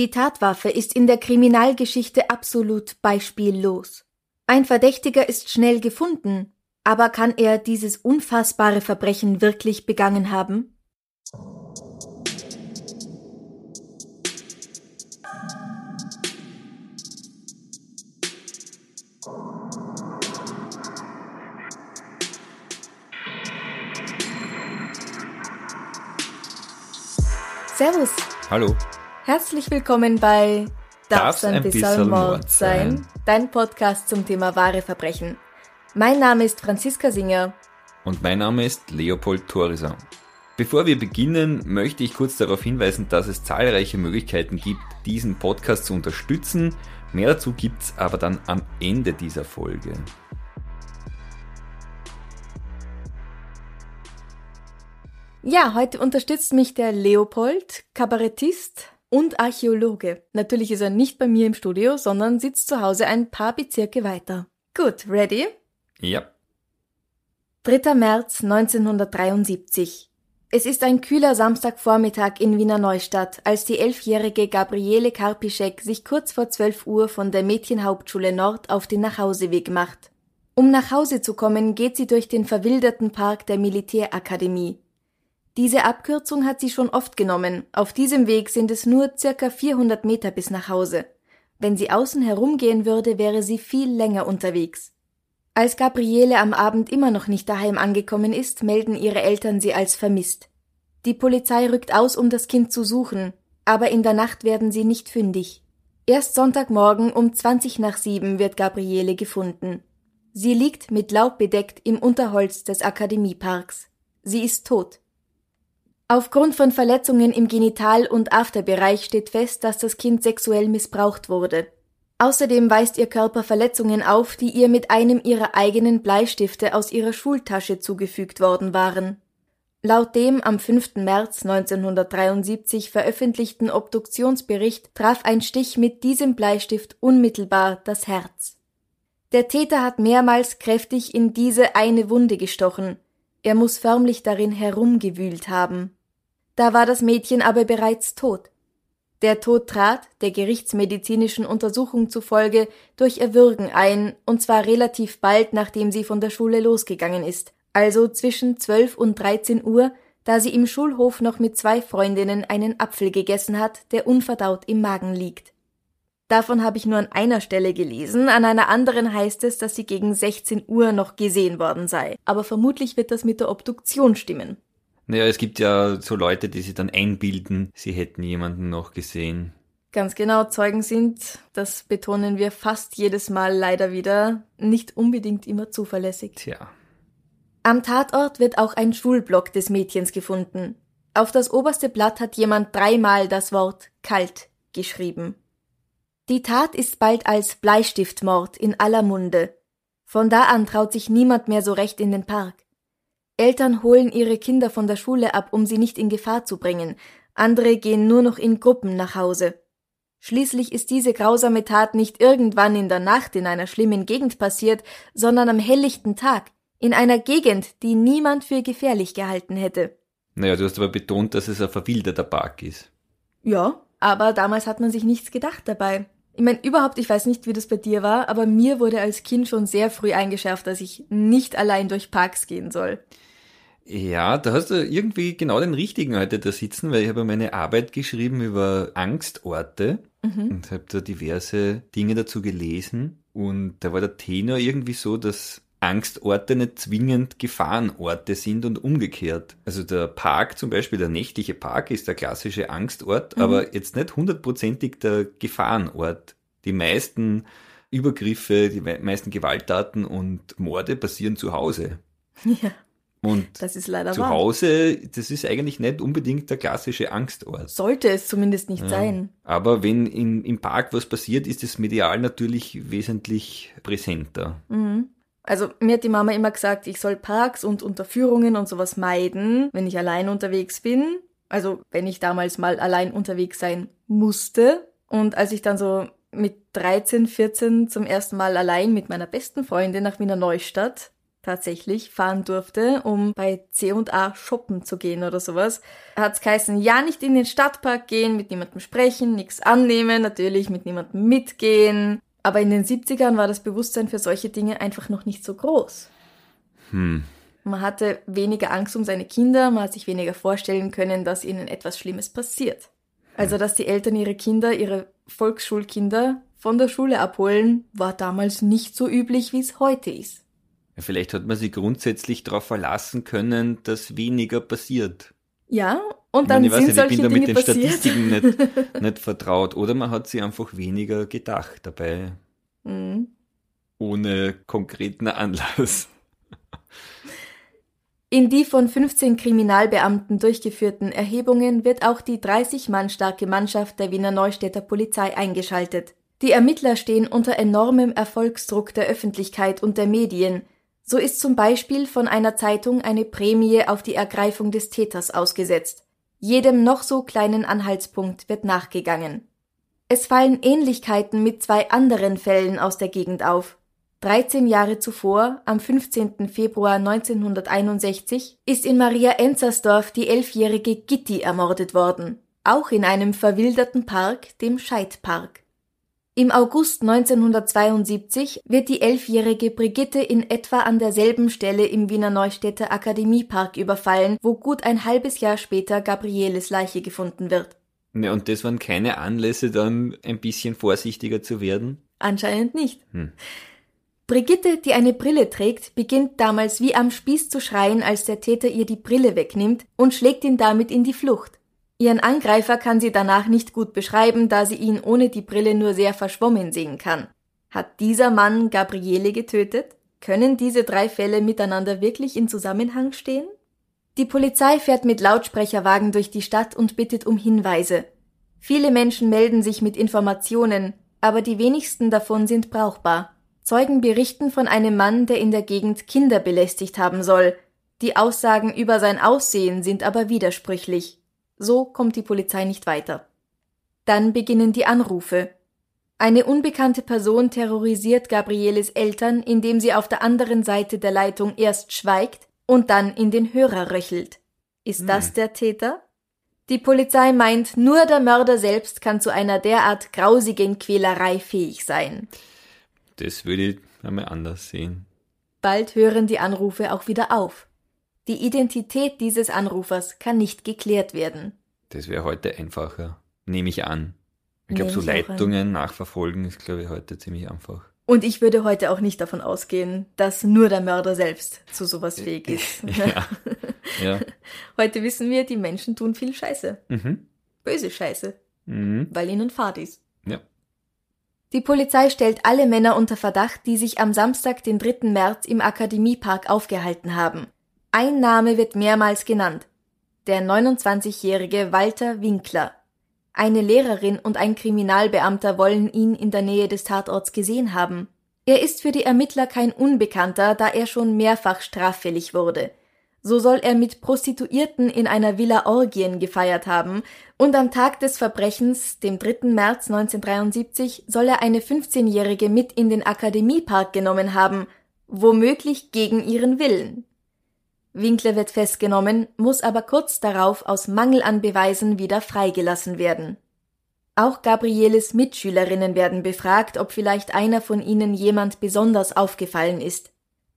Die Tatwaffe ist in der Kriminalgeschichte absolut beispiellos. Ein Verdächtiger ist schnell gefunden, aber kann er dieses unfassbare Verbrechen wirklich begangen haben? Servus. Hallo. Herzlich willkommen bei Darf's ein bisschen Mord sein? Dein Podcast zum Thema wahre Verbrechen. Mein Name ist Franziska Singer. Und mein Name ist Leopold Thorison. Bevor wir beginnen, möchte ich kurz darauf hinweisen, dass es zahlreiche Möglichkeiten gibt, diesen Podcast zu unterstützen. Mehr dazu gibt's aber dann am Ende dieser Folge. Ja, heute unterstützt mich der Leopold, Kabarettist und Archäologe. Natürlich ist er nicht bei mir im Studio, sondern sitzt zu Hause ein paar Bezirke weiter. Gut, ready? Ja. 3. März 1973. Es ist ein kühler Samstagvormittag in Wiener Neustadt, als die elfjährige Gabriele Karpischek sich kurz vor 12 Uhr von der Mädchenhauptschule Nord auf den Nachhauseweg macht. Um nach Hause zu kommen, geht sie durch den verwilderten Park der Militärakademie. Diese Abkürzung hat sie schon oft genommen. Auf diesem Weg sind es nur circa 400 Meter bis nach Hause. Wenn sie außen herumgehen würde, wäre sie viel länger unterwegs. Als Gabriele am Abend immer noch nicht daheim angekommen ist, melden ihre Eltern sie als vermisst. Die Polizei rückt aus, um das Kind zu suchen, aber in der Nacht werden sie nicht fündig. Erst Sonntagmorgen um 20 nach sieben wird Gabriele gefunden. Sie liegt mit Laub bedeckt im Unterholz des Akademieparks. Sie ist tot. Aufgrund von Verletzungen im Genital- und Afterbereich steht fest, dass das Kind sexuell missbraucht wurde. Außerdem weist ihr Körper Verletzungen auf, die ihr mit einem ihrer eigenen Bleistifte aus ihrer Schultasche zugefügt worden waren. Laut dem am 5. März 1973 veröffentlichten Obduktionsbericht traf ein Stich mit diesem Bleistift unmittelbar das Herz. Der Täter hat mehrmals kräftig in diese eine Wunde gestochen. Er muss förmlich darin herumgewühlt haben. Da war das Mädchen aber bereits tot. Der Tod trat, der gerichtsmedizinischen Untersuchung zufolge, durch Erwürgen ein, und zwar relativ bald, nachdem sie von der Schule losgegangen ist, also zwischen 12 und 13 Uhr, da sie im Schulhof noch mit zwei Freundinnen einen Apfel gegessen hat, der unverdaut im Magen liegt. Davon habe ich nur an einer Stelle gelesen, an einer anderen heißt es, dass sie gegen 16 Uhr noch gesehen worden sei, aber vermutlich wird das mit der Obduktion stimmen. Naja, es gibt ja so Leute, die sich dann einbilden, sie hätten jemanden noch gesehen. Ganz genau, Zeugen sind, das betonen wir fast jedes Mal leider wieder, nicht unbedingt immer zuverlässig. Tja. Am Tatort wird auch ein Schulblock des Mädchens gefunden. Auf das oberste Blatt hat jemand dreimal das Wort kalt geschrieben. Die Tat ist bald als Bleistiftmord in aller Munde. Von da an traut sich niemand mehr so recht in den Park. Eltern holen ihre Kinder von der Schule ab, um sie nicht in Gefahr zu bringen, andere gehen nur noch in Gruppen nach Hause. Schließlich ist diese grausame Tat nicht irgendwann in der Nacht in einer schlimmen Gegend passiert, sondern am helllichten Tag, in einer Gegend, die niemand für gefährlich gehalten hätte. Naja, du hast aber betont, dass es ein verwilderter Park ist. Ja, aber damals hat man sich nichts gedacht dabei. Ich meine, überhaupt, ich weiß nicht, wie das bei dir war, aber mir wurde als Kind schon sehr früh eingeschärft, dass ich nicht allein durch Parks gehen soll. Ja, da hast du irgendwie genau den richtigen heute da sitzen, weil ich habe meine Arbeit geschrieben über Angstorte mhm. und habe da diverse Dinge dazu gelesen. Und da war der Tenor irgendwie so, dass Angstorte nicht zwingend Gefahrenorte sind und umgekehrt. Also der Park zum Beispiel, der nächtliche Park ist der klassische Angstort, mhm. aber jetzt nicht hundertprozentig der Gefahrenort. Die meisten Übergriffe, die meisten Gewalttaten und Morde passieren zu Hause. Ja. Und das ist leider zu wahr. Hause, das ist eigentlich nicht unbedingt der klassische Angstort. Sollte es zumindest nicht ja. sein. Aber wenn in, im Park was passiert, ist das medial natürlich wesentlich präsenter. Mhm. Also mir hat die Mama immer gesagt, ich soll Parks und Unterführungen und sowas meiden, wenn ich allein unterwegs bin. Also wenn ich damals mal allein unterwegs sein musste. Und als ich dann so mit 13, 14 zum ersten Mal allein mit meiner besten Freundin nach Wiener Neustadt tatsächlich fahren durfte, um bei C&A shoppen zu gehen oder sowas, hat's geheißen, ja nicht in den Stadtpark gehen, mit niemandem sprechen, nichts annehmen, natürlich mit niemandem mitgehen. Aber in den 70ern war das Bewusstsein für solche Dinge einfach noch nicht so groß. Hm. Man hatte weniger Angst um seine Kinder, man hat sich weniger vorstellen können, dass ihnen etwas Schlimmes passiert. Also, dass die Eltern ihre Kinder, ihre Volksschulkinder von der Schule abholen, war damals nicht so üblich, wie es heute ist. Vielleicht hat man sich grundsätzlich darauf verlassen können, dass weniger passiert. Ja, und dann ich meine, sind ich solche bin da Dinge mit den passiert. Statistiken nicht, nicht vertraut. Oder man hat sich einfach weniger gedacht dabei. Mhm. Ohne konkreten Anlass. In die von 15 Kriminalbeamten durchgeführten Erhebungen wird auch die 30 Mann starke Mannschaft der Wiener Neustädter Polizei eingeschaltet. Die Ermittler stehen unter enormem Erfolgsdruck der Öffentlichkeit und der Medien. So ist zum Beispiel von einer Zeitung eine Prämie auf die Ergreifung des Täters ausgesetzt. Jedem noch so kleinen Anhaltspunkt wird nachgegangen. Es fallen Ähnlichkeiten mit zwei anderen Fällen aus der Gegend auf. 13 Jahre zuvor, am 15. Februar 1961, ist in Maria Enzersdorf die elfjährige Gitti ermordet worden. Auch in einem verwilderten Park, dem Scheidpark. Im August 1972 wird die elfjährige Brigitte in etwa an derselben Stelle im Wiener Neustädter Akademiepark überfallen, wo gut ein halbes Jahr später Gabrieles Leiche gefunden wird. Ja, und das waren keine Anlässe, dann ein bisschen vorsichtiger zu werden? Anscheinend nicht. Hm. Brigitte, die eine Brille trägt, beginnt damals wie am Spieß zu schreien, als der Täter ihr die Brille wegnimmt und schlägt ihn damit in die Flucht. Ihren Angreifer kann sie danach nicht gut beschreiben, da sie ihn ohne die Brille nur sehr verschwommen sehen kann. Hat dieser Mann Gabriele getötet? Können diese drei Fälle miteinander wirklich in Zusammenhang stehen? Die Polizei fährt mit Lautsprecherwagen durch die Stadt und bittet um Hinweise. Viele Menschen melden sich mit Informationen, aber die wenigsten davon sind brauchbar. Zeugen berichten von einem Mann, der in der Gegend Kinder belästigt haben soll. Die Aussagen über sein Aussehen sind aber widersprüchlich. So kommt die Polizei nicht weiter. Dann beginnen die Anrufe. Eine unbekannte Person terrorisiert Gabrieles Eltern, indem sie auf der anderen Seite der Leitung erst schweigt und dann in den Hörer röchelt. Ist das Hm. der Täter? Die Polizei meint, nur der Mörder selbst kann zu einer derart grausigen Quälerei fähig sein. Das würde ich einmal anders sehen. Bald hören die Anrufe auch wieder auf. Die Identität dieses Anrufers kann nicht geklärt werden. Das wäre heute einfacher. Nehme ich an. Ich glaube, so. Leitungen nachverfolgen ist, glaube ich, heute ziemlich einfach. Und ich würde heute auch nicht davon ausgehen, dass nur der Mörder selbst zu sowas fähig ist. Ja. Ja. Heute wissen wir, die Menschen tun viel Scheiße. Mhm. Böse Scheiße, Mhm. weil ihnen Fahrt ist. Ja. Die Polizei stellt alle Männer unter Verdacht, die sich am Samstag, den 3. März im Akademiepark aufgehalten haben. Ein Name wird mehrmals genannt. Der 29-jährige Walter Winkler. Eine Lehrerin und ein Kriminalbeamter wollen ihn in der Nähe des Tatorts gesehen haben. Er ist für die Ermittler kein Unbekannter, da er schon mehrfach straffällig wurde. So soll er mit Prostituierten in einer Villa Orgien gefeiert haben und am Tag des Verbrechens, dem 3. März 1973, soll er eine 15-Jährige mit in den Akademiepark genommen haben, womöglich gegen ihren Willen. Winkler wird festgenommen, muss aber kurz darauf aus Mangel an Beweisen wieder freigelassen werden. Auch Gabrieles Mitschülerinnen werden befragt, ob vielleicht einer von ihnen jemand besonders aufgefallen ist.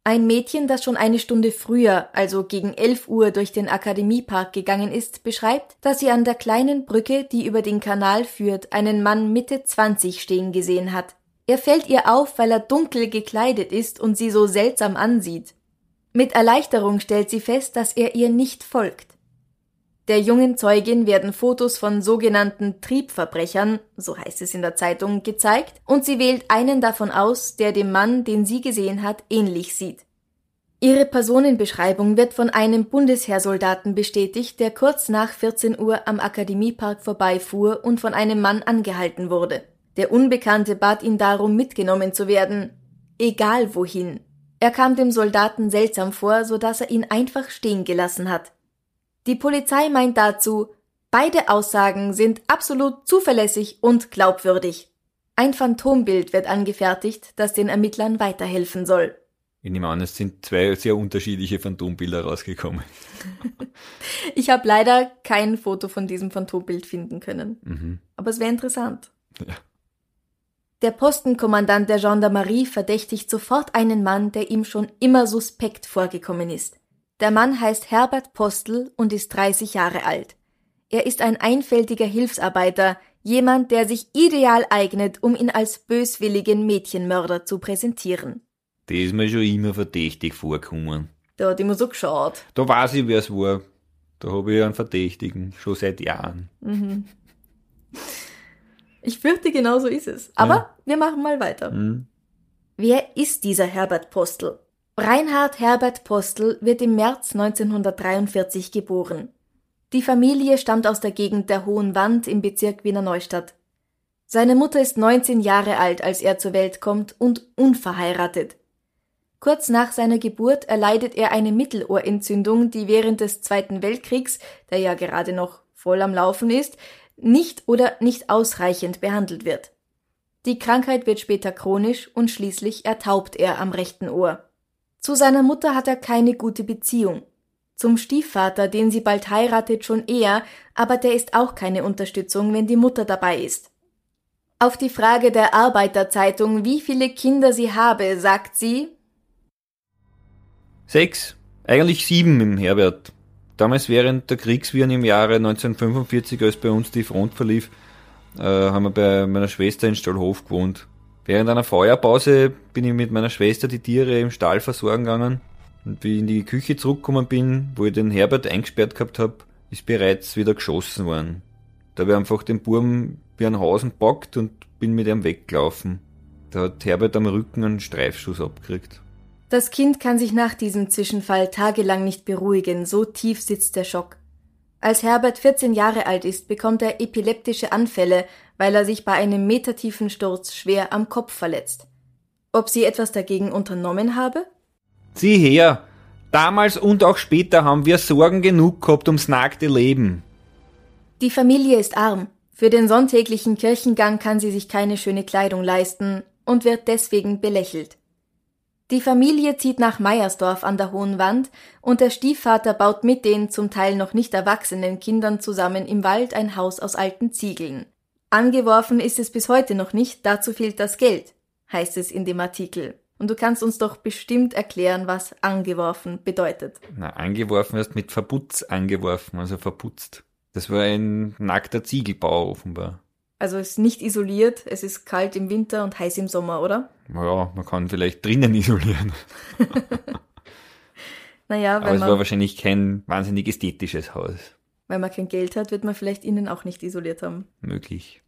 Ein Mädchen, das schon eine Stunde früher, also gegen 11 Uhr durch den Akademiepark gegangen ist, beschreibt, dass sie an der kleinen Brücke, die über den Kanal führt, einen Mann Mitte 20 stehen gesehen hat. Er fällt ihr auf, weil er dunkel gekleidet ist und sie so seltsam ansieht. Mit Erleichterung stellt sie fest, dass er ihr nicht folgt. Der jungen Zeugin werden Fotos von sogenannten Triebverbrechern, so heißt es in der Zeitung, gezeigt und sie wählt einen davon aus, der dem Mann, den sie gesehen hat, ähnlich sieht. Ihre Personenbeschreibung wird von einem Bundesheersoldaten bestätigt, der kurz nach 14 Uhr am Akademiepark vorbeifuhr und von einem Mann angehalten wurde. Der Unbekannte bat ihn darum, mitgenommen zu werden, egal wohin. Er kam dem Soldaten seltsam vor, so dass er ihn einfach stehen gelassen hat. Die Polizei meint dazu, beide Aussagen sind absolut zuverlässig und glaubwürdig. Ein Phantombild wird angefertigt, das den Ermittlern weiterhelfen soll. Ich nehme an, es sind zwei sehr unterschiedliche Phantombilder rausgekommen. ich habe leider kein Foto von diesem Phantombild finden können. Mhm. Aber es wäre interessant. Ja. Der Postenkommandant der Gendarmerie verdächtigt sofort einen Mann, der ihm schon immer suspekt vorgekommen ist. Der Mann heißt Herbert Postel und ist 30 Jahre alt. Er ist ein einfältiger Hilfsarbeiter, jemand, der sich ideal eignet, um ihn als böswilligen Mädchenmörder zu präsentieren. Das ist mir schon immer verdächtig vorgekommen. Da hat immer so geschaut. Da weiß ich, wer es war. Da habe ich einen Verdächtigen, schon seit Jahren. Mhm. Ich fürchte, genau so ist es. Aber ja. wir machen mal weiter. Mhm. Wer ist dieser Herbert Postel? Reinhard Herbert Postel wird im März 1943 geboren. Die Familie stammt aus der Gegend der Hohen Wand im Bezirk Wiener Neustadt. Seine Mutter ist 19 Jahre alt, als er zur Welt kommt und unverheiratet. Kurz nach seiner Geburt erleidet er eine Mittelohrentzündung, die während des Zweiten Weltkriegs, der ja gerade noch voll am Laufen ist, nicht oder nicht ausreichend behandelt wird. Die Krankheit wird später chronisch und schließlich ertaubt er am rechten Ohr. Zu seiner Mutter hat er keine gute Beziehung. Zum Stiefvater, den sie bald heiratet, schon eher, aber der ist auch keine Unterstützung, wenn die Mutter dabei ist. Auf die Frage der Arbeiterzeitung, wie viele Kinder sie habe, sagt sie, Sechs, eigentlich sieben im Herbert. Damals während der Kriegswirren im Jahre 1945, als bei uns die Front verlief, äh, haben wir bei meiner Schwester in Stallhof gewohnt. Während einer Feuerpause bin ich mit meiner Schwester die Tiere im Stall versorgen gegangen. Und wie ich in die Küche zurückgekommen bin, wo ich den Herbert eingesperrt gehabt habe, ist bereits wieder geschossen worden. Da habe ich einfach den Burm wie ein Hasen packt und bin mit ihm weggelaufen. Da hat Herbert am Rücken einen Streifschuss abgekriegt. Das Kind kann sich nach diesem Zwischenfall tagelang nicht beruhigen, so tief sitzt der Schock. Als Herbert 14 Jahre alt ist, bekommt er epileptische Anfälle, weil er sich bei einem metertiefen Sturz schwer am Kopf verletzt. Ob sie etwas dagegen unternommen habe? Sieh her! Damals und auch später haben wir Sorgen genug gehabt ums nackte Leben. Die Familie ist arm. Für den sonntäglichen Kirchengang kann sie sich keine schöne Kleidung leisten und wird deswegen belächelt. Die Familie zieht nach Meiersdorf an der Hohen Wand und der Stiefvater baut mit den zum Teil noch nicht erwachsenen Kindern zusammen im Wald ein Haus aus alten Ziegeln. Angeworfen ist es bis heute noch nicht, dazu fehlt das Geld, heißt es in dem Artikel. Und du kannst uns doch bestimmt erklären, was angeworfen bedeutet. Na, angeworfen ist mit Verputz angeworfen, also verputzt. Das war ein nackter Ziegelbau offenbar. Also es ist nicht isoliert, es ist kalt im Winter und heiß im Sommer, oder? Ja, man kann vielleicht drinnen isolieren. naja, Aber es war wahrscheinlich kein wahnsinnig ästhetisches Haus. Weil man kein Geld hat, wird man vielleicht innen auch nicht isoliert haben. Möglich.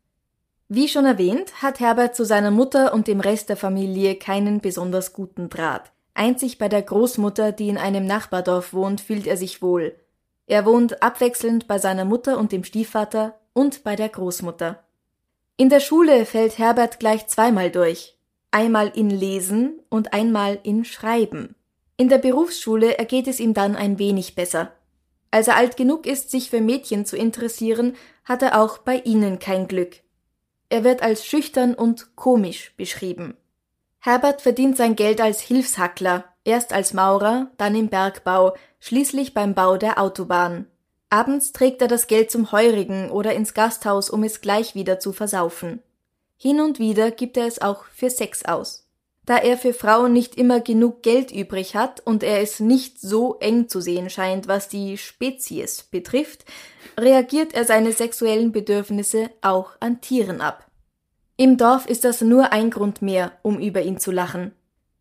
Wie schon erwähnt, hat Herbert zu seiner Mutter und dem Rest der Familie keinen besonders guten Draht. Einzig bei der Großmutter, die in einem Nachbardorf wohnt, fühlt er sich wohl. Er wohnt abwechselnd bei seiner Mutter und dem Stiefvater und bei der Großmutter. In der Schule fällt Herbert gleich zweimal durch, einmal in Lesen und einmal in Schreiben. In der Berufsschule ergeht es ihm dann ein wenig besser. Als er alt genug ist, sich für Mädchen zu interessieren, hat er auch bei ihnen kein Glück. Er wird als schüchtern und komisch beschrieben. Herbert verdient sein Geld als Hilfshackler, erst als Maurer, dann im Bergbau, schließlich beim Bau der Autobahn. Abends trägt er das Geld zum Heurigen oder ins Gasthaus, um es gleich wieder zu versaufen. Hin und wieder gibt er es auch für Sex aus. Da er für Frauen nicht immer genug Geld übrig hat und er es nicht so eng zu sehen scheint, was die Spezies betrifft, reagiert er seine sexuellen Bedürfnisse auch an Tieren ab. Im Dorf ist das nur ein Grund mehr, um über ihn zu lachen.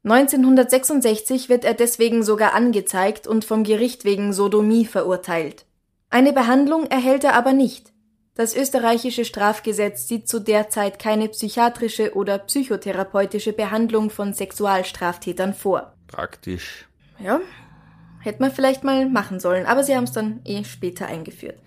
1966 wird er deswegen sogar angezeigt und vom Gericht wegen Sodomie verurteilt. Eine Behandlung erhält er aber nicht. Das österreichische Strafgesetz sieht zu der Zeit keine psychiatrische oder psychotherapeutische Behandlung von Sexualstraftätern vor. Praktisch. Ja, hätte man vielleicht mal machen sollen, aber sie haben es dann eh später eingeführt.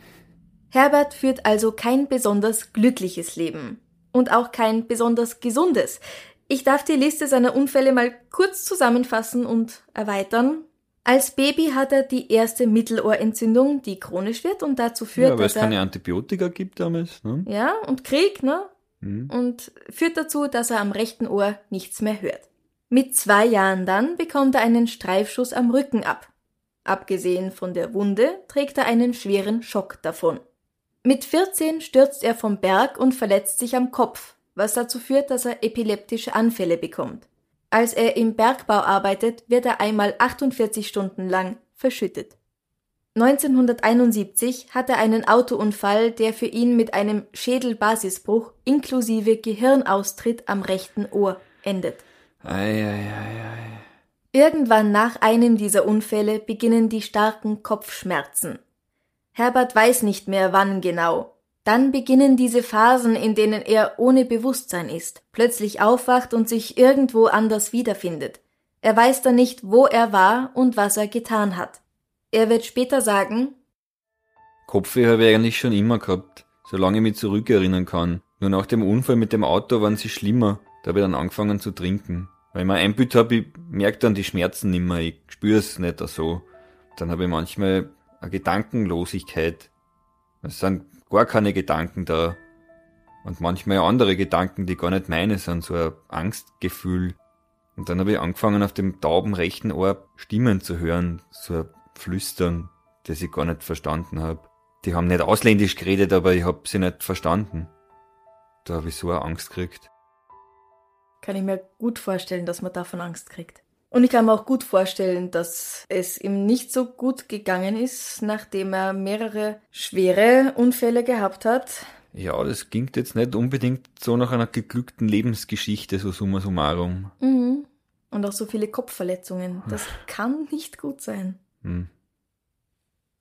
Herbert führt also kein besonders glückliches Leben und auch kein besonders gesundes. Ich darf die Liste seiner Unfälle mal kurz zusammenfassen und erweitern. Als Baby hat er die erste Mittelohrentzündung, die chronisch wird und dazu führt, ja, weil dass es keine Antibiotika gibt damals. Ne? ja und Krieg, ne? Mhm. Und führt dazu, dass er am rechten Ohr nichts mehr hört. Mit zwei Jahren dann bekommt er einen Streifschuss am Rücken ab. Abgesehen von der Wunde trägt er einen schweren Schock davon. Mit 14 stürzt er vom Berg und verletzt sich am Kopf, was dazu führt, dass er epileptische Anfälle bekommt. Als er im Bergbau arbeitet, wird er einmal 48 Stunden lang verschüttet. 1971 hat er einen Autounfall, der für ihn mit einem Schädelbasisbruch inklusive Gehirnaustritt am rechten Ohr endet. Ei, ei, ei. Irgendwann nach einem dieser Unfälle beginnen die starken Kopfschmerzen. Herbert weiß nicht mehr wann genau. Dann beginnen diese Phasen, in denen er ohne Bewusstsein ist, plötzlich aufwacht und sich irgendwo anders wiederfindet. Er weiß dann nicht, wo er war und was er getan hat. Er wird später sagen, Kopfweh habe ich eigentlich schon immer gehabt, solange ich mich zurückerinnern kann. Nur nach dem Unfall mit dem Auto waren sie schlimmer. Da habe ich dann angefangen zu trinken. Weil ich mir einbüht habe, ich merke dann die Schmerzen nicht mehr, ich spüre es nicht so. Dann habe ich manchmal eine Gedankenlosigkeit. Es sind gar keine Gedanken da. Und manchmal andere Gedanken, die gar nicht meine sind, so ein Angstgefühl. Und dann habe ich angefangen, auf dem tauben rechten Ohr Stimmen zu hören, so ein Flüstern, das ich gar nicht verstanden habe. Die haben nicht ausländisch geredet, aber ich hab sie nicht verstanden. Da habe ich so eine Angst gekriegt. kann ich mir gut vorstellen, dass man davon Angst kriegt. Und ich kann mir auch gut vorstellen, dass es ihm nicht so gut gegangen ist, nachdem er mehrere schwere Unfälle gehabt hat. Ja, das klingt jetzt nicht unbedingt so nach einer geglückten Lebensgeschichte, so summa summarum. Mhm. Und auch so viele Kopfverletzungen. Das kann nicht gut sein. Hm.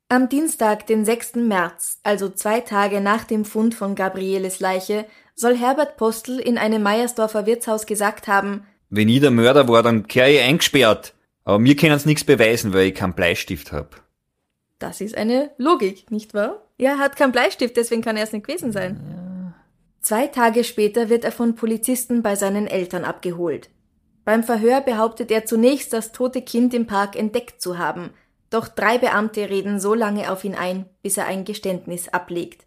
Am Dienstag, den 6. März, also zwei Tage nach dem Fund von Gabrieles Leiche, soll Herbert Postel in einem Meiersdorfer Wirtshaus gesagt haben, Wenn ich der Mörder war, dann kehr ich eingesperrt. Aber mir können's nichts beweisen, weil ich keinen Bleistift hab. das ist eine Logik, nicht wahr? Er hat keinen Bleistift, deswegen kann er es nicht gewesen sein. Zwei Tage später wird er von Polizisten bei seinen Eltern abgeholt. Beim Verhör behauptet er zunächst, das tote Kind im Park entdeckt zu haben, doch drei Beamte reden so lange auf ihn ein, bis er ein Geständnis ablegt.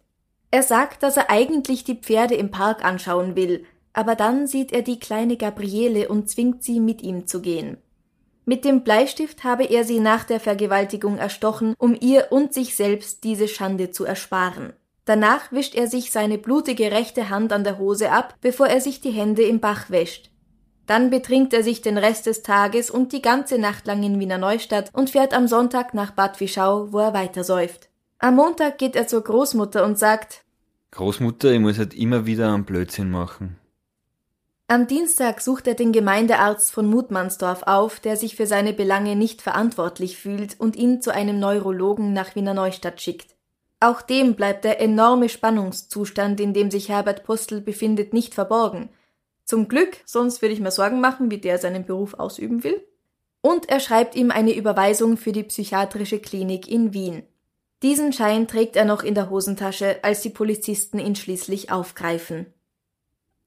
Er sagt, dass er eigentlich die Pferde im Park anschauen will, aber dann sieht er die kleine Gabriele und zwingt sie, mit ihm zu gehen. Mit dem Bleistift habe er sie nach der Vergewaltigung erstochen, um ihr und sich selbst diese Schande zu ersparen. Danach wischt er sich seine blutige rechte Hand an der Hose ab, bevor er sich die Hände im Bach wäscht. Dann betrinkt er sich den Rest des Tages und die ganze Nacht lang in Wiener Neustadt und fährt am Sonntag nach Bad Wischau, wo er weitersäuft. Am Montag geht er zur Großmutter und sagt, Großmutter, ich muss halt immer wieder einen Blödsinn machen. Am Dienstag sucht er den Gemeindearzt von Mutmannsdorf auf, der sich für seine Belange nicht verantwortlich fühlt und ihn zu einem Neurologen nach Wiener Neustadt schickt. Auch dem bleibt der enorme Spannungszustand, in dem sich Herbert Postel befindet, nicht verborgen. Zum Glück, sonst würde ich mir Sorgen machen, wie der seinen Beruf ausüben will. Und er schreibt ihm eine Überweisung für die psychiatrische Klinik in Wien. Diesen Schein trägt er noch in der Hosentasche, als die Polizisten ihn schließlich aufgreifen.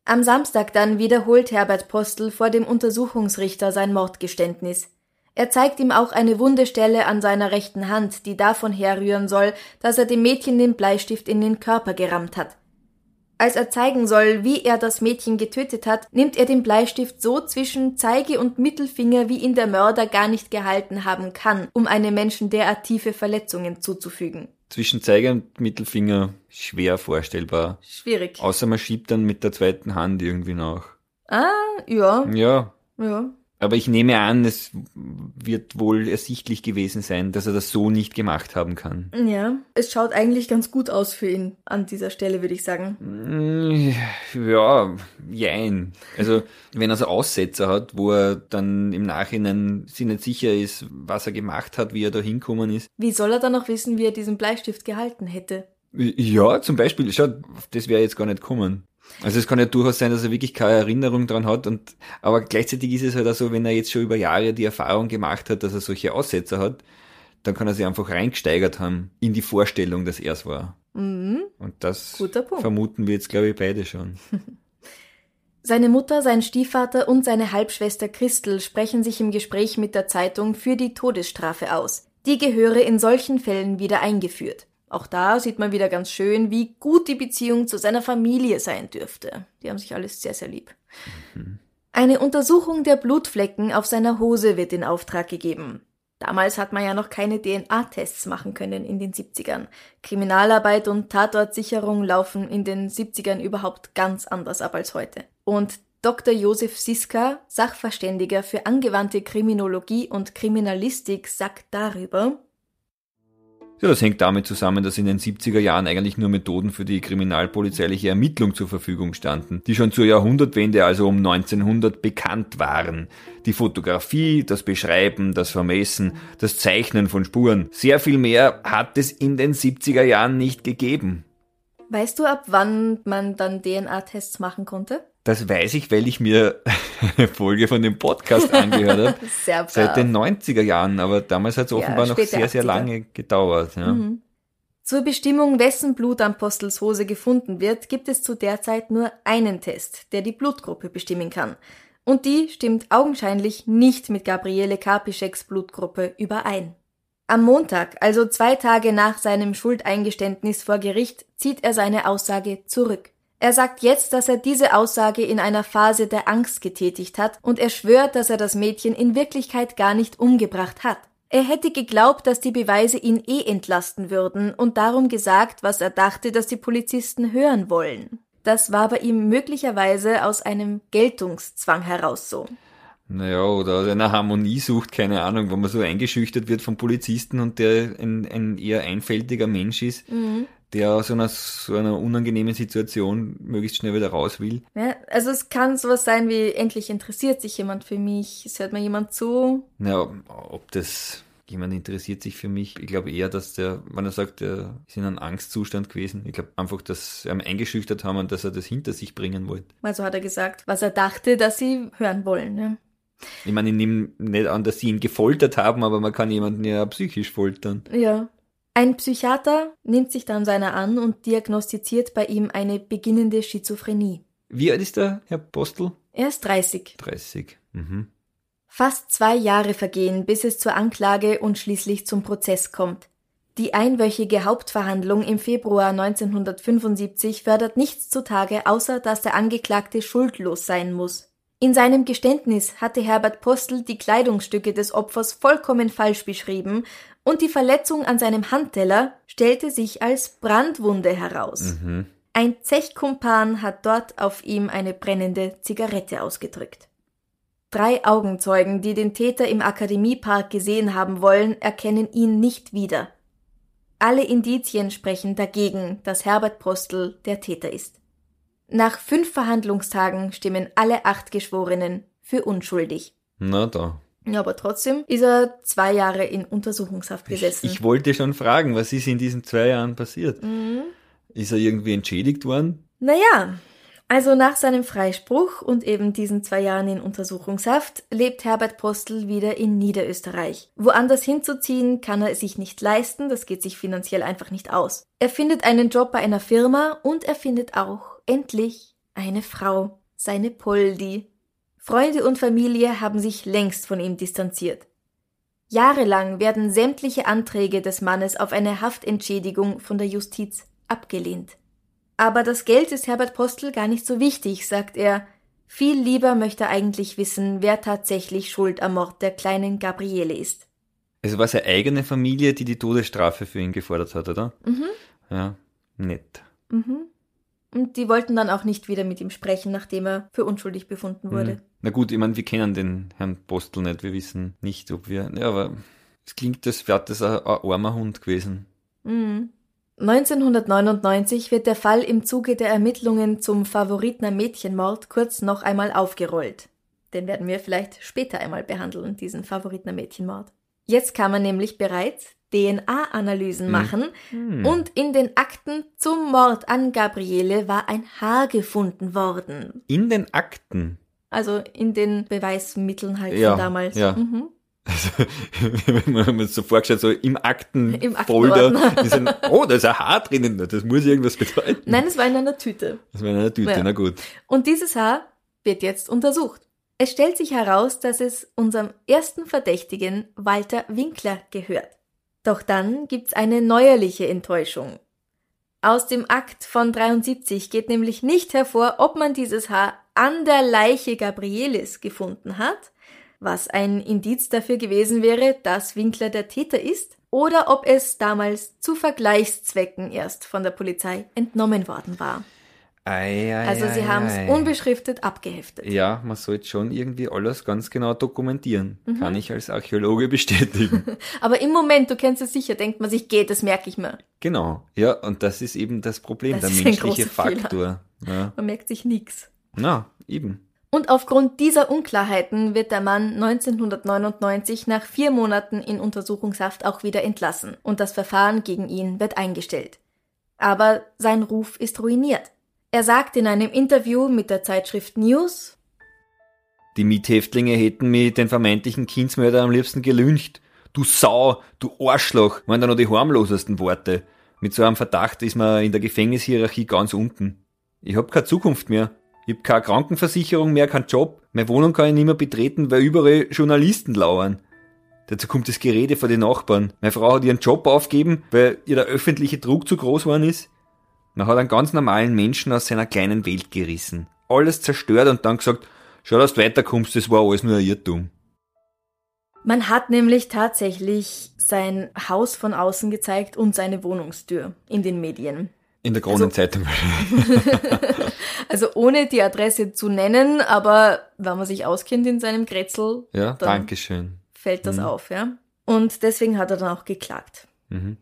Am Samstag dann wiederholt Herbert Postel vor dem Untersuchungsrichter sein Mordgeständnis. Er zeigt ihm auch eine Wundestelle an seiner rechten Hand, die davon herrühren soll, dass er dem Mädchen den Bleistift in den Körper gerammt hat. Als er zeigen soll, wie er das Mädchen getötet hat, nimmt er den Bleistift so zwischen Zeige und Mittelfinger, wie ihn der Mörder gar nicht gehalten haben kann, um einem Menschen derart tiefe Verletzungen zuzufügen. Zwischen Zeiger und Mittelfinger schwer vorstellbar. Schwierig. Außer man schiebt dann mit der zweiten Hand irgendwie nach. Ah, ja, Ja, ja. Aber ich nehme an, es wird wohl ersichtlich gewesen sein, dass er das so nicht gemacht haben kann. Ja, es schaut eigentlich ganz gut aus für ihn an dieser Stelle, würde ich sagen. Mm, Ja, jein. Also, wenn er so Aussetzer hat, wo er dann im Nachhinein sich nicht sicher ist, was er gemacht hat, wie er da hinkommen ist. Wie soll er dann noch wissen, wie er diesen Bleistift gehalten hätte? Ja, zum Beispiel, schau, das wäre jetzt gar nicht kommen. Also es kann ja durchaus sein, dass er wirklich keine Erinnerung dran hat und aber gleichzeitig ist es halt auch so, wenn er jetzt schon über Jahre die Erfahrung gemacht hat, dass er solche Aussetzer hat, dann kann er sich einfach reingesteigert haben in die Vorstellung, dass er es war. Mhm. Und das vermuten wir jetzt, glaube ich, beide schon. Seine Mutter, sein Stiefvater und seine Halbschwester Christel sprechen sich im Gespräch mit der Zeitung für die Todesstrafe aus. Die gehöre in solchen Fällen wieder eingeführt. Auch da sieht man wieder ganz schön, wie gut die Beziehung zu seiner Familie sein dürfte. Die haben sich alles sehr, sehr lieb. Mhm. Eine Untersuchung der Blutflecken auf seiner Hose wird in Auftrag gegeben. Damals hat man ja noch keine DNA-Tests machen können in den 70ern. Kriminalarbeit und Tatortsicherung laufen in den 70ern überhaupt ganz anders ab als heute. Und Dr. Josef Siska, Sachverständiger für angewandte Kriminologie und Kriminalistik, sagt darüber, ja, das hängt damit zusammen, dass in den 70er Jahren eigentlich nur Methoden für die kriminalpolizeiliche Ermittlung zur Verfügung standen, die schon zur Jahrhundertwende, also um 1900, bekannt waren. Die Fotografie, das Beschreiben, das Vermessen, das Zeichnen von Spuren. Sehr viel mehr hat es in den 70er Jahren nicht gegeben. Weißt du, ab wann man dann DNA-Tests machen konnte? Das weiß ich, weil ich mir eine Folge von dem Podcast angehört habe. Seit den 90er Jahren, aber damals hat es offenbar ja, noch sehr, sehr lange gedauert. Ja. Mhm. Zur Bestimmung, wessen Blut am Postels Hose gefunden wird, gibt es zu der Zeit nur einen Test, der die Blutgruppe bestimmen kann. Und die stimmt augenscheinlich nicht mit Gabriele Karpischeks Blutgruppe überein. Am Montag, also zwei Tage nach seinem Schuldeingeständnis vor Gericht, zieht er seine Aussage zurück. Er sagt jetzt, dass er diese Aussage in einer Phase der Angst getätigt hat und er schwört, dass er das Mädchen in Wirklichkeit gar nicht umgebracht hat. Er hätte geglaubt, dass die Beweise ihn eh entlasten würden und darum gesagt, was er dachte, dass die Polizisten hören wollen. Das war bei ihm möglicherweise aus einem Geltungszwang heraus so. Naja, oder aus einer Harmonie sucht, keine Ahnung, wo man so eingeschüchtert wird vom Polizisten und der ein, ein eher einfältiger Mensch ist, mhm der aus einer, so einer unangenehmen Situation möglichst schnell wieder raus will. Ja, also es kann sowas sein wie, endlich interessiert sich jemand für mich, es hört mir jemand zu. Ja, ob das jemand interessiert sich für mich. Ich glaube eher, dass der, wenn er sagt, er ist in einem Angstzustand gewesen. Ich glaube einfach, dass er ihn eingeschüchtert haben und dass er das hinter sich bringen wollte. Also hat er gesagt, was er dachte, dass sie hören wollen. Ne? Ich meine, ich nehme nicht an, dass sie ihn gefoltert haben, aber man kann jemanden ja psychisch foltern. Ja. Ein Psychiater nimmt sich dann seiner an und diagnostiziert bei ihm eine beginnende Schizophrenie. Wie alt ist der Herr Postel? Er ist 30. 30. Mhm. Fast zwei Jahre vergehen, bis es zur Anklage und schließlich zum Prozess kommt. Die einwöchige Hauptverhandlung im Februar 1975 fördert nichts zutage, außer dass der Angeklagte schuldlos sein muss. In seinem Geständnis hatte Herbert Postel die Kleidungsstücke des Opfers vollkommen falsch beschrieben und die Verletzung an seinem Handteller stellte sich als Brandwunde heraus. Mhm. Ein Zechkumpan hat dort auf ihm eine brennende Zigarette ausgedrückt. Drei Augenzeugen, die den Täter im Akademiepark gesehen haben wollen, erkennen ihn nicht wieder. Alle Indizien sprechen dagegen, dass Herbert Postel der Täter ist. Nach fünf Verhandlungstagen stimmen alle acht Geschworenen für unschuldig. Na da. Ja, aber trotzdem ist er zwei Jahre in Untersuchungshaft gesessen. Ich, ich wollte schon fragen, was ist in diesen zwei Jahren passiert? Mhm. Ist er irgendwie entschädigt worden? Naja, also nach seinem Freispruch und eben diesen zwei Jahren in Untersuchungshaft lebt Herbert Postel wieder in Niederösterreich. Woanders hinzuziehen kann er sich nicht leisten, das geht sich finanziell einfach nicht aus. Er findet einen Job bei einer Firma und er findet auch endlich eine Frau, seine Poldi. Freunde und Familie haben sich längst von ihm distanziert. Jahrelang werden sämtliche Anträge des Mannes auf eine Haftentschädigung von der Justiz abgelehnt. Aber das Geld ist Herbert Postel gar nicht so wichtig, sagt er. Viel lieber möchte er eigentlich wissen, wer tatsächlich schuld am Mord der kleinen Gabriele ist. Es war seine eigene Familie, die die Todesstrafe für ihn gefordert hat, oder? Mhm. Ja, nett. Mhm. Und die wollten dann auch nicht wieder mit ihm sprechen, nachdem er für unschuldig befunden wurde. Mhm. Na gut, ich meine, wir kennen den Herrn Postel nicht. Wir wissen nicht, ob wir. Ja, aber es klingt, als wäre das ein, ein armer Hund gewesen. Mhm. 1999 wird der Fall im Zuge der Ermittlungen zum Favoritner Mädchenmord kurz noch einmal aufgerollt. Den werden wir vielleicht später einmal behandeln, diesen Favoritner Mädchenmord. Jetzt kann man nämlich bereits DNA-Analysen machen und in den Akten zum Mord an Gabriele war ein Haar gefunden worden. In den Akten. Also in den Beweismitteln halt Ja, von damals. ja. Mhm. Also, wenn man sich so vorgestellt, so im Im Aktenfolder Aktenordner. ist ein, oh, da ist ein Haar drinnen, das muss irgendwas bedeuten. Nein, es war in einer Tüte. Das war in einer Tüte, Ja. na gut. Und dieses Haar wird jetzt untersucht. Es stellt sich heraus, dass es unserem ersten Verdächtigen Walter Winkler gehört. Doch dann gibt's eine neuerliche Enttäuschung. Aus dem Akt von 73 geht nämlich nicht hervor, ob man dieses Haar an der Leiche Gabrielis gefunden hat, was ein Indiz dafür gewesen wäre, dass Winkler der Täter ist, oder ob es damals zu Vergleichszwecken erst von der Polizei entnommen worden war. Ei, ei, Also sie ei, haben es unbeschriftet abgeheftet. Ja, man sollte schon irgendwie alles ganz genau dokumentieren. Mhm. Kann ich als Archäologe bestätigen. Aber im Moment, du kennst es sicher, denkt man sich, geht, das merke ich mir. genau. Ja, und das ist eben das Problem, Das der menschliche. Faktor. Ja. Man merkt sich nix. Na, eben. Und aufgrund dieser Unklarheiten wird der Mann 1999 nach vier Monaten in Untersuchungshaft auch wieder entlassen und das Verfahren gegen ihn wird eingestellt. Aber sein Ruf ist ruiniert. Er sagt in einem Interview mit der Zeitschrift News, Die Miethäftlinge hätten mich den vermeintlichen Kindsmörder am liebsten gelüncht. Du Sau, du Arschloch, waren da noch die harmlosesten Worte. Mit so einem Verdacht ist man in der Gefängnishierarchie ganz unten. Ich hab keine Zukunft mehr. Ich hab keine Krankenversicherung mehr, keinen Job. Meine Wohnung kann ich nicht mehr betreten, weil überall Journalisten lauern. Dazu kommt das Gerede vor den Nachbarn. Meine Frau hat ihren Job aufgegeben, weil ihr der öffentliche Druck zu groß geworden ist. Man hat einen ganz normalen Menschen aus seiner kleinen Welt gerissen. Alles zerstört und dann gesagt, schau, dass du weiterkommst, das war alles nur ein Irrtum. man hat nämlich tatsächlich sein Haus von außen gezeigt und seine Wohnungstür in den Medien. In der Kronenzeitung. Also ohne die Adresse zu nennen, aber wenn man sich auskennt in seinem Grätzl, ja, dann Dankeschön. fällt das auf, ja. Und deswegen hat er dann auch geklagt. Mhm.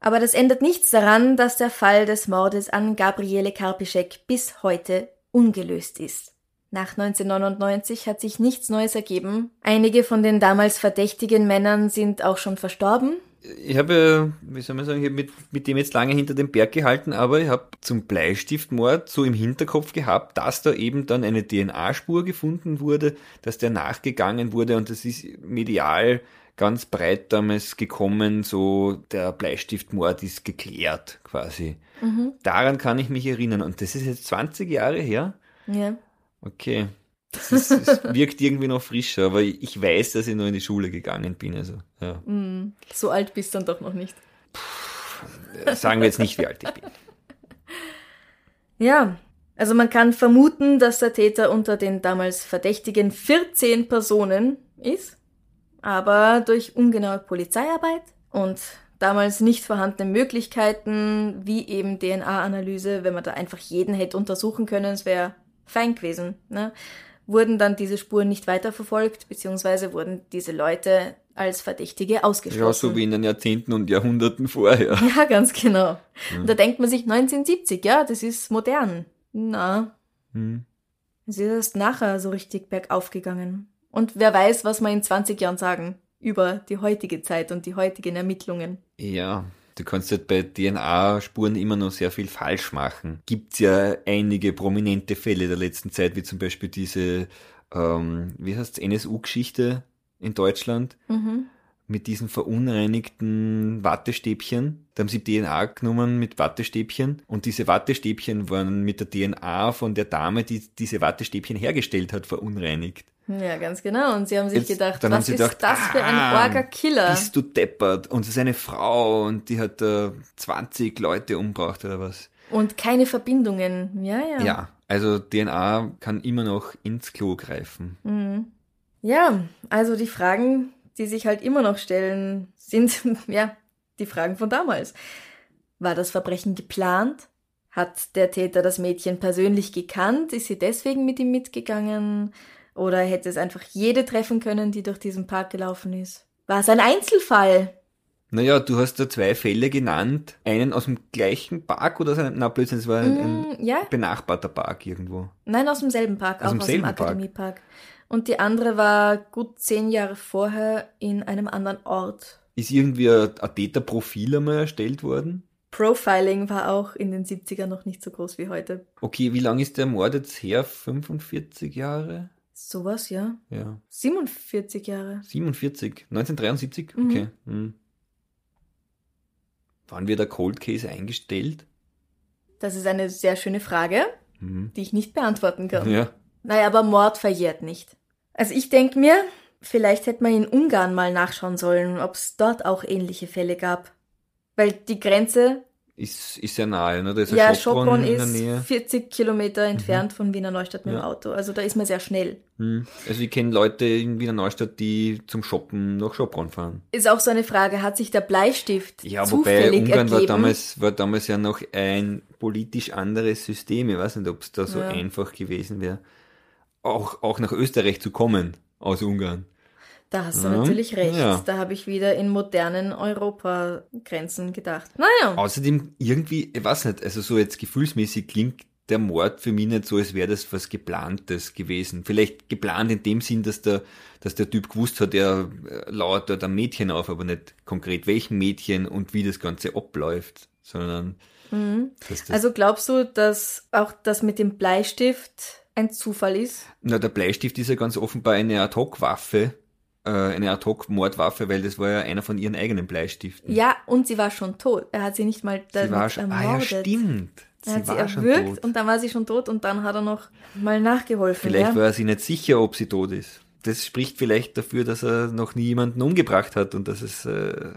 Aber das ändert nichts daran, dass der Fall des Mordes an Gabriele Karpischek bis heute ungelöst ist. Nach 1999 hat sich nichts Neues ergeben. Einige von den damals verdächtigen Männern sind auch schon verstorben. Ich habe, wie soll man sagen, ich habe mit, mit dem jetzt lange hinter dem Berg gehalten, aber ich habe zum Bleistiftmord so im Hinterkopf gehabt, dass da eben dann eine DNA-Spur gefunden wurde, dass der nachgegangen wurde und das ist medial ganz breit damals gekommen, so der Bleistiftmord ist geklärt quasi. Daran kann ich mich erinnern und das ist jetzt 20 Jahre her. Ja. Okay. Es, ist, es wirkt irgendwie noch frischer, aber ich weiß, dass ich nur in die Schule gegangen bin. Also, ja. So alt bist du dann doch noch nicht. Sagen wir jetzt nicht, wie alt ich bin. Ja, also man kann vermuten, dass der Täter unter den damals verdächtigen 14 Personen ist, aber durch ungenaue Polizeiarbeit und damals nicht vorhandene Möglichkeiten, wie eben DNA-Analyse, wenn man da einfach jeden hätte untersuchen können, es wäre fein gewesen, ne? wurden dann diese Spuren nicht weiterverfolgt, beziehungsweise wurden diese Leute als Verdächtige ausgeschlossen. Ja, so wie in den Jahrzehnten und Jahrhunderten vorher. Ja, ganz genau. Und da denkt man sich 1970, ja, das ist modern. Na, Hm. es ist erst nachher so richtig bergauf gegangen. Und wer weiß, was wir in 20 Jahren sagen über die heutige Zeit und die heutigen Ermittlungen. Ja, du kannst halt bei DNA-Spuren immer noch sehr viel falsch machen. Gibt's ja einige prominente Fälle der letzten Zeit, wie zum Beispiel diese, ähm, wie heißt's, NSU-Geschichte in Deutschland. mit diesen verunreinigten Wattestäbchen. Da haben sie DNA genommen mit Wattestäbchen und diese Wattestäbchen waren mit der DNA von der Dame, die diese Wattestäbchen hergestellt hat, verunreinigt. Ja, ganz genau. Und sie haben sich Jetzt- gedacht, was ist gedacht, das für ein ah, Orga-Killer? Bist du deppert? Und es ist eine Frau und die hat äh, 20 Leute umgebracht oder was. Und keine Verbindungen. Ja, ja. Ja, also DNA kann immer noch ins Klo greifen. Ja, also die Fragen, die sich halt immer noch stellen, sind, ja, die Fragen von damals. War das Verbrechen geplant? Hat der Täter das Mädchen persönlich gekannt? Ist sie deswegen mit ihm mitgegangen? Oder hätte es einfach jede treffen können, die durch diesen Park gelaufen ist? War es ein Einzelfall? Naja, du hast da zwei Fälle genannt. Einen aus dem gleichen Park oder so? Na, Blödsinn, es war ein, ein Mm, ja, benachbarter Park irgendwo. nein, aus demselben Park, Aus auch aus demselben dem Park? Akademiepark. Und die andere war gut zehn Jahre vorher in einem anderen Ort. Ist irgendwie ein, ein Täterprofil einmal erstellt worden? Profiling war auch in den 70ern noch nicht so groß wie heute. Okay, wie lange ist der Mord jetzt her? 45 Jahre? Sowas, ja. Ja. 47 Jahre. 47? 1973? Okay. Hm. Wann wird der Cold Case eingestellt? Das ist eine sehr schöne Frage, die ich nicht beantworten kann. Mhm. Ja. Naja, aber Mord verjährt nicht. Also ich denke mir, vielleicht hätte man in Ungarn mal nachschauen sollen, ob es dort auch ähnliche Fälle gab. Weil die Grenze, Ist, ist sehr nahe, ne? Da ist ja, Schopron in der ist Nähe. 40 Kilometer entfernt von Wiener Neustadt mit dem Ja. Auto. Also da ist man sehr schnell. Hm. Also ich kenne Leute in Wiener Neustadt, die zum Shoppen nach Schopron fahren. Ist auch so eine Frage, hat sich der Bleistift Ja, wobei zufällig Ungarn war damals, war damals ja noch ein politisch anderes System. Ich weiß nicht, ob es da so Ja. einfach gewesen wäre, auch, auch nach Österreich zu kommen aus Ungarn. Da hast du Ja, natürlich recht. ja. Da habe ich wieder in modernen Europagrenzen gedacht. Naja, Außerdem irgendwie, ich weiß nicht, also so jetzt gefühlsmäßig klingt der Mord für mich nicht so, als wäre das was Geplantes gewesen. Vielleicht geplant in dem Sinn, dass der, dass der Typ gewusst hat, er äh, lauert dort ein Mädchen auf, aber nicht konkret welchem Mädchen und wie das Ganze abläuft, sondern das, also glaubst du, dass auch das mit dem Bleistift ein Zufall ist? na, der Bleistift ist ja ganz offenbar eine Ad-Hoc-Waffe, eine Ad-Hoc-Mordwaffe, weil das war ja einer von ihren eigenen Bleistiften. Ja, und sie war schon tot. Er hat sie nicht mal Sie damit war schon, ah ja, ermordet. stimmt. er hat sie war schon erwürgt tot. und dann war sie schon tot und dann hat er noch mal nachgeholfen. Vielleicht ja? war er sich nicht sicher, ob sie tot ist. Das spricht vielleicht dafür, dass er noch nie jemanden umgebracht hat und dass es äh,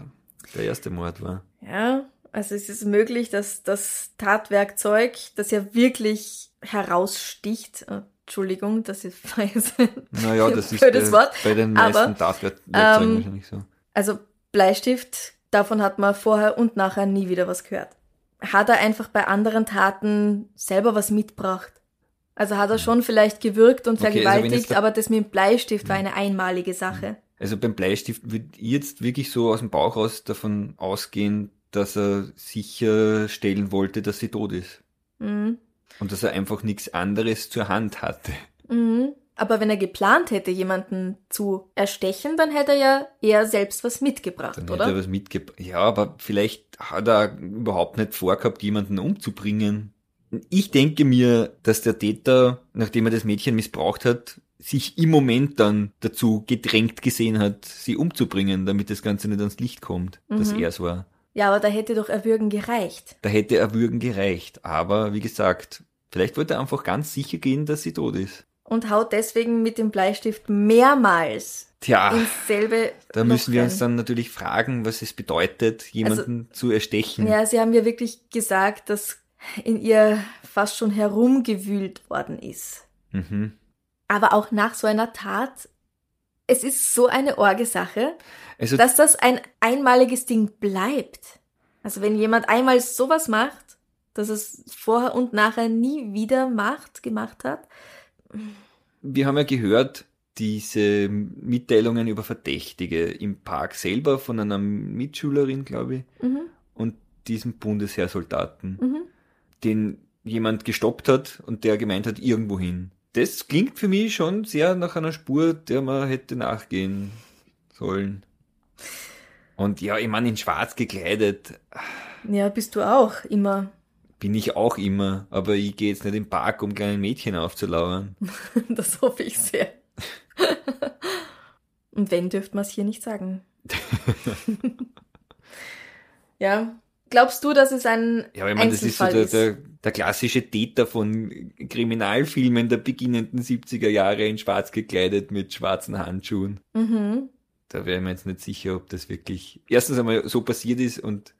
der erste Mord war. Ja, also es ist möglich, dass das Tatwerkzeug, das ja wirklich heraussticht, äh, Entschuldigung, das ist war jetzt ein Naja, das ist blödes äh, Wort, bei den aber, meisten Tatwerkzeugen ähm, wahrscheinlich so. Also Bleistift, davon hat man vorher und nachher nie wieder was gehört. Hat er einfach bei anderen Taten selber was mitgebracht? Also hat er schon vielleicht gewürgt und Okay, also vergewaltigt, der- aber das mit dem Bleistift war eine einmalige Sache. Also beim Bleistift würde ich jetzt wirklich so aus dem Bauch raus davon ausgehen, dass er sicherstellen wollte, dass sie tot ist. Mhm. Und dass er einfach nichts anderes zur Hand hatte. Mhm. Aber wenn er geplant hätte, jemanden zu erstechen, dann hätte er ja eher selbst was mitgebracht, Dann oder? hätte er was mitgebracht. Ja, aber vielleicht hat er überhaupt nicht vorgehabt, jemanden umzubringen. Ich denke mir, dass der Täter, nachdem er das Mädchen missbraucht hat, sich im Moment dann dazu gedrängt gesehen hat, sie umzubringen, damit das Ganze nicht ans Licht kommt, dass Mhm. er es war. Ja, aber da hätte doch Erwürgen gereicht. Da hätte Erwürgen gereicht. Aber wie gesagt, vielleicht wollte er einfach ganz sicher gehen, dass sie tot ist. Und haut deswegen mit dem Bleistift mehrmals Tja, ins selbe da müssen wir rein. uns dann natürlich fragen, was es bedeutet, jemanden zu erstechen. Ja, sie haben ja wirklich gesagt, dass in ihr fast schon herumgewühlt worden ist. Mhm. Aber auch nach so einer Tat, es ist so eine Orgesache, Also dass das ein einmaliges Ding bleibt. Also wenn jemand einmal sowas macht, dass es vorher und nachher nie wieder macht, gemacht hat, Wir haben ja gehört, diese Mitteilungen über Verdächtige im Park selber von einer Mitschülerin, glaube ich, Mhm. und diesem Bundesheersoldaten, den jemand gestoppt hat und der gemeint hat, irgendwo hin. Das klingt für mich schon sehr nach einer Spur, der man hätte nachgehen sollen. Und ja, ich meine, in schwarz gekleidet ja, bist du auch immer. bin ich auch immer, aber ich gehe jetzt nicht im Park, um kleinen Mädchen aufzulauern. Das hoffe ich sehr. Und wenn, dürfte man es hier nicht sagen. ja. Glaubst du, dass es ein Ja, aber ich meine, das ist so der, der, der klassische Täter von Kriminalfilmen der beginnenden 70er Jahre in schwarz gekleidet mit schwarzen Handschuhen. Mhm. Da wäre ich mir jetzt nicht sicher, ob das wirklich erstens einmal so passiert ist und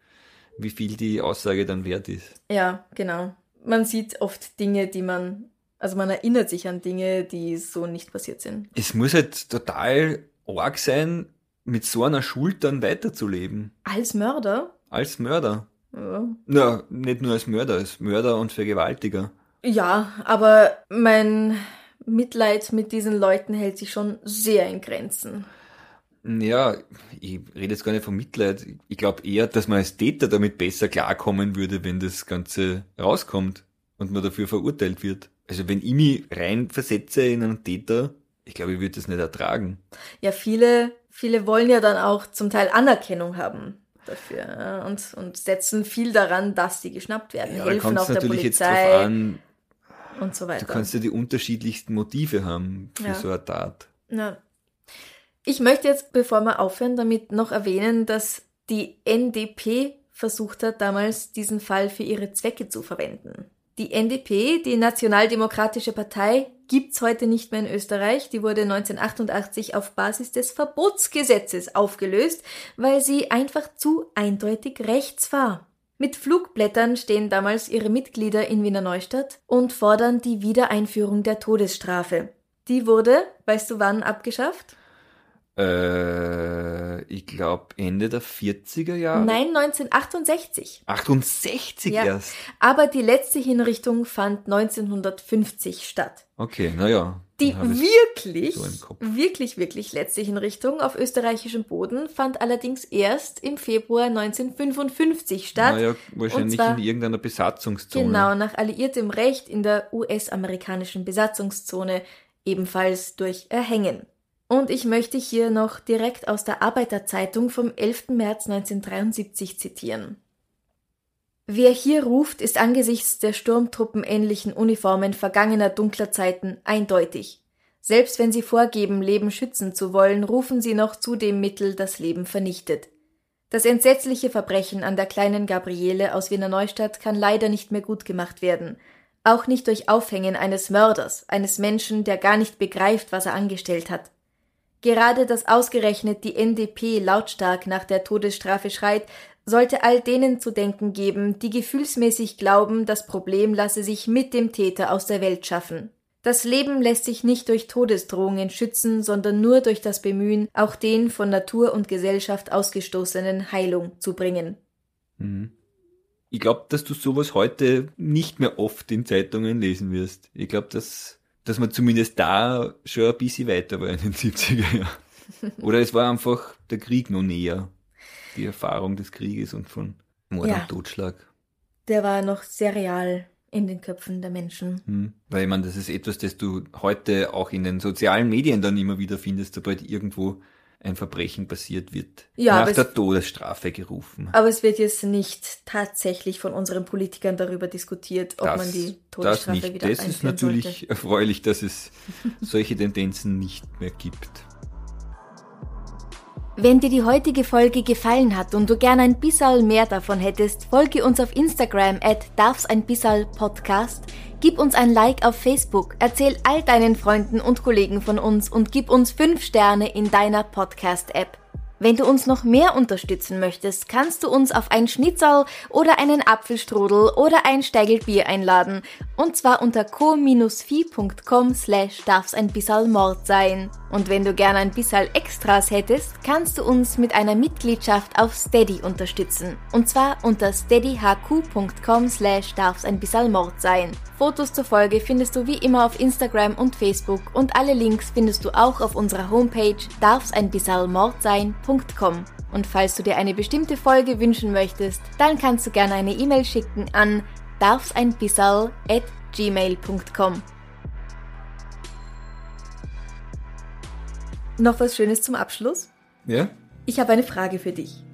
wie viel die Aussage dann wert ist. Ja, genau. Man sieht oft Dinge, die man, also man erinnert sich an Dinge, die so nicht passiert sind. Es muss halt total arg sein, mit so einer Schuld dann weiterzuleben. Als Mörder? Als Mörder. Ja. Na, nicht nur als Mörder, als Mörder und Vergewaltiger. Ja, aber mein Mitleid mit diesen Leuten hält sich schon sehr in Grenzen. Ja, ich rede jetzt gar nicht von Mitleid. Ich glaube eher, dass man als Täter damit besser klarkommen würde, wenn das Ganze rauskommt und man dafür verurteilt wird. Also wenn ich mich reinversetze in einen Täter, ich glaube, ich würde das nicht ertragen. Ja, viele viele wollen ja dann auch zum Teil Anerkennung haben dafür und, und setzen viel daran, dass sie geschnappt werden, Ja, helfen auch der natürlich jetzt Polizei an, und so weiter. du kannst ja die unterschiedlichsten Motive haben für Ja. so eine Tat. Ja. Ich möchte jetzt, bevor wir aufhören, damit noch erwähnen, dass die NDP versucht hat, damals diesen Fall für ihre Zwecke zu verwenden. Die NDP, die Nationaldemokratische Partei, gibt's heute nicht mehr in Österreich. Die wurde 1988 auf Basis des Verbotsgesetzes aufgelöst, weil sie einfach zu eindeutig rechts war. Mit Flugblättern stehen damals ihre Mitglieder in Wiener Neustadt und fordern die Wiedereinführung der Todesstrafe. Die wurde, weißt du wann, abgeschafft? Äh, ich glaube Ende der 40er Jahre. Nein, 1968. 68 Ja. erst. Aber die letzte Hinrichtung fand 1950 statt. Okay, naja. Die wirklich, so wirklich, wirklich letzte Hinrichtung auf österreichischem Boden fand allerdings erst im Februar 1955 statt. Naja, wahrscheinlich zwar- in irgendeiner Besatzungszone. Genau, nach alliiertem Recht in der US-amerikanischen Besatzungszone, ebenfalls durch Erhängen. Und ich möchte hier noch direkt aus der Arbeiterzeitung vom 11. März 1973 zitieren. Wer hier ruft, ist angesichts der sturmtruppenähnlichen Uniformen vergangener dunkler Zeiten eindeutig. Selbst wenn sie vorgeben, Leben schützen zu wollen, rufen sie noch zu dem Mittel, das Leben vernichtet. Das entsetzliche Verbrechen an der kleinen Gabriele aus Wiener Neustadt kann leider nicht mehr gut gemacht werden. Auch nicht durch Aufhängen eines Mörders, eines Menschen, der gar nicht begreift, was er angestellt hat. Gerade dass ausgerechnet die NDP lautstark nach der Todesstrafe schreit, sollte all denen zu denken geben, die gefühlsmäßig glauben, das Problem lasse sich mit dem Täter aus der Welt schaffen. Das Leben lässt sich nicht durch Todesdrohungen schützen, sondern nur durch das Bemühen, auch den von Natur und Gesellschaft ausgestoßenen Heilung zu bringen. Mhm. Ich glaube, dass du sowas heute nicht mehr oft in Zeitungen lesen wirst. Ich glaube, dass, dass man zumindest da schon ein bisschen weiter war in den 70er Jahren. Oder es war einfach der Krieg noch näher. Die Erfahrung des Krieges und von Mord Ja. und Totschlag. Der war noch sehr real in den Köpfen der Menschen. Hm. Weil ich meine, das ist etwas, das du heute auch in den sozialen Medien dann immer wieder findest, sobald irgendwo ein Verbrechen passiert wird. Ja, nach es- der Todesstrafe gerufen. Aber es wird jetzt nicht tatsächlich von unseren Politikern darüber diskutiert, ob man die das Todesstrafe nicht. wieder Das ist natürlich sollte. erfreulich, dass es solche Tendenzen nicht mehr gibt. Wenn dir die heutige Folge gefallen hat und du gern ein bisschen mehr davon hättest, folge uns auf Instagram at darfs ein bissal Podcast, gib uns ein Like auf Facebook, erzähl all deinen Freunden und Kollegen von uns und gib uns 5 Sterne in deiner Podcast-App. Wenn du uns noch mehr unterstützen möchtest, kannst du uns auf ein Schnitzel oder einen Apfelstrudel oder ein Steigel Bier einladen. Und zwar unter co-fi.com slash darf's ein bissal Mord sein. Und wenn du gern ein bissal Extras hättest, kannst du uns mit einer Mitgliedschaft auf Steady unterstützen. Und zwar unter steadyhq.com slash darf's ein bissal Mord sein. Fotos zur Folge findest du wie immer auf Instagram und Facebook und alle Links findest du auch auf unserer Homepage darfseinbissalmordsein.com. Und falls du dir eine bestimmte Folge wünschen möchtest, dann kannst du gerne eine E-Mail schicken an darfseinbissal at gmail.com. Noch was Schönes zum Abschluss? Ja? Ich habe eine Frage für dich.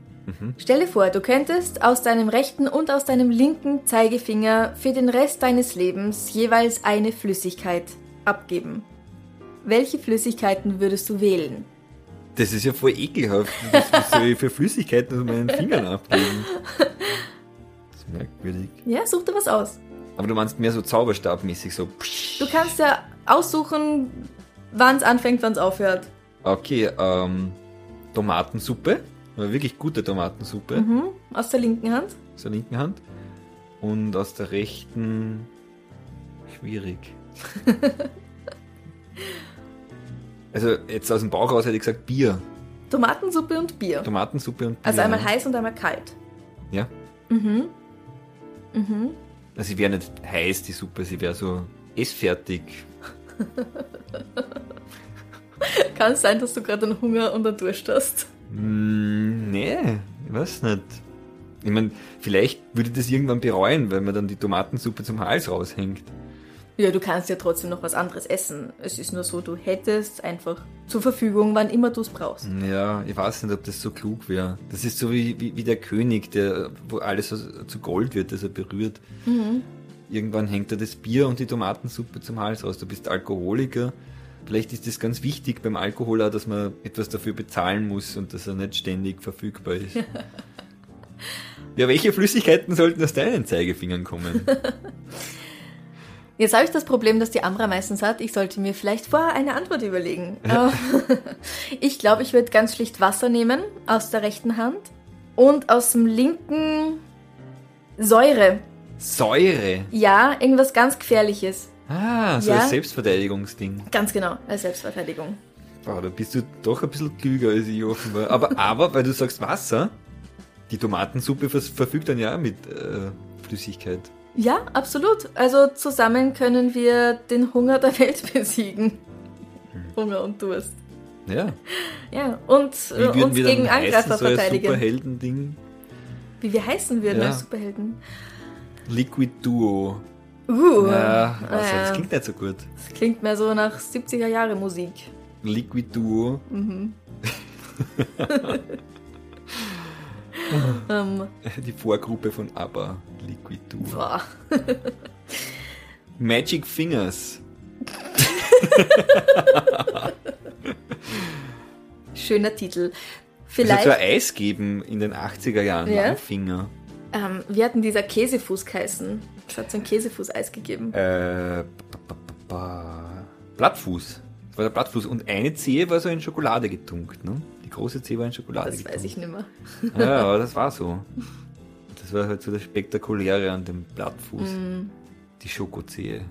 Stelle vor, du könntest aus deinem rechten und aus deinem linken Zeigefinger für den Rest deines Lebens jeweils eine Flüssigkeit abgeben. Welche Flüssigkeiten würdest du wählen? Das ist ja voll ekelhaft. Was was soll ich für Flüssigkeiten aus meinen Fingern abgeben? Das ist merkwürdig. Ja, such dir was aus. Aber du meinst mehr so zauberstabmäßig, so. Du kannst ja aussuchen, wann es anfängt, wann es aufhört. Okay, ähm, Tomatensuppe. Aber wirklich gute Tomatensuppe. Mhm. Aus der linken Hand. Aus der linken Hand. Und aus der rechten. Schwierig. also, jetzt aus dem Bauch raus hätte ich gesagt Bier. Tomatensuppe und Bier. Tomatensuppe und Bier. Also einmal heiß und einmal kalt. Ja. Mhm. Mhm. Also, sie wäre nicht heiß, die Suppe, sie wäre so essfertig. Kann es sein, dass du gerade einen Hunger und einen Durst hast? Mm, nee, ich weiß nicht. Ich meine, vielleicht würde ich das irgendwann bereuen, weil mir dann die Tomatensuppe zum Hals raushängt. Ja, du kannst ja trotzdem noch was anderes essen. Es ist nur so, du hättest einfach zur Verfügung, wann immer du es brauchst. Ja, ich weiß nicht, ob das so klug wäre. Das ist so wie, wie, wie, der König, der, wo alles so, zu Gold wird, das er berührt. Mhm. Irgendwann hängt er das Bier und die Tomatensuppe zum Hals raus. Du bist Alkoholiker. Vielleicht ist es ganz wichtig beim Alkohol auch, dass man etwas dafür bezahlen muss und dass er nicht ständig verfügbar ist. ja, welche Flüssigkeiten sollten aus deinen Zeigefingern kommen? Jetzt habe ich das Problem, dass die Amra meistens hat. Ich sollte mir vielleicht vorher eine Antwort überlegen. ich glaube, ich würde ganz schlicht Wasser nehmen aus der rechten Hand und aus dem linken Säure. Säure? Ja, irgendwas ganz Gefährliches. Ah, so ja? als Selbstverteidigungsding. Ganz genau, als Selbstverteidigung. Wow, da bist du doch ein bisschen klüger als ich offenbar. Aber, aber weil du sagst Wasser, die Tomatensuppe verfügt dann ja mit äh, Flüssigkeit. Ja, absolut. Also zusammen können wir den Hunger der Welt besiegen. Hm. Hunger und Durst. Ja. Ja, und Wie uns gegen Angreifer so verteidigen. Superhelden-Ding. Wie wir heißen würden ja. als Superhelden. Liquid Duo. Uh, ja, also, das klingt nicht so gut. Das klingt mehr so nach 70er Jahre Musik. Liquid Duo. Mhm. um, Die Vorgruppe von ABBA. Liquid Duo. Magic Fingers. Schöner Titel. Vielleicht. Es hat so Eis geben in den 80er Jahren. Ja? Langfinger. Ähm, wie hat denn dieser Käsefuß geheißen? Es hat so ein Käsefuß-Eis gegeben. Äh, Blattfuß. Das war der Blattfuß. Und eine Zehe war so in Schokolade getunkt. Ne? Die große Zehe war in Schokolade das getunkt. Das weiß ich nicht mehr. ja, aber das war so. Das war halt so das Spektakuläre an dem Blattfuß. Mm. Die Schokozehe.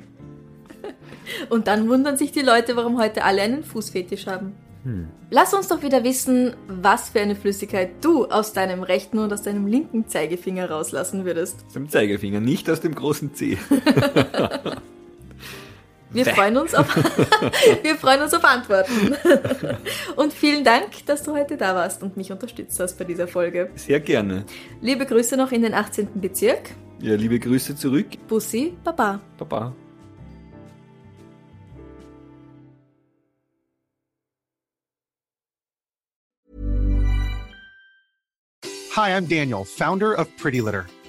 Und dann wundern sich die Leute, warum heute alle einen Fußfetisch haben. Hm. Lass uns doch wieder wissen, was für eine Flüssigkeit du aus deinem rechten und aus deinem linken Zeigefinger rauslassen würdest. Aus dem Zeigefinger, nicht aus dem großen Zeh. Wir freuen, uns auf, wir freuen uns auf Antworten. Und vielen Dank, dass du heute da warst und mich unterstützt hast bei dieser Folge. Sehr gerne. Liebe Grüße noch in den 18. Bezirk. Ja, liebe Grüße zurück. Bussi, Baba. Baba. Hi, I'm Daniel, Founder of Pretty Litter.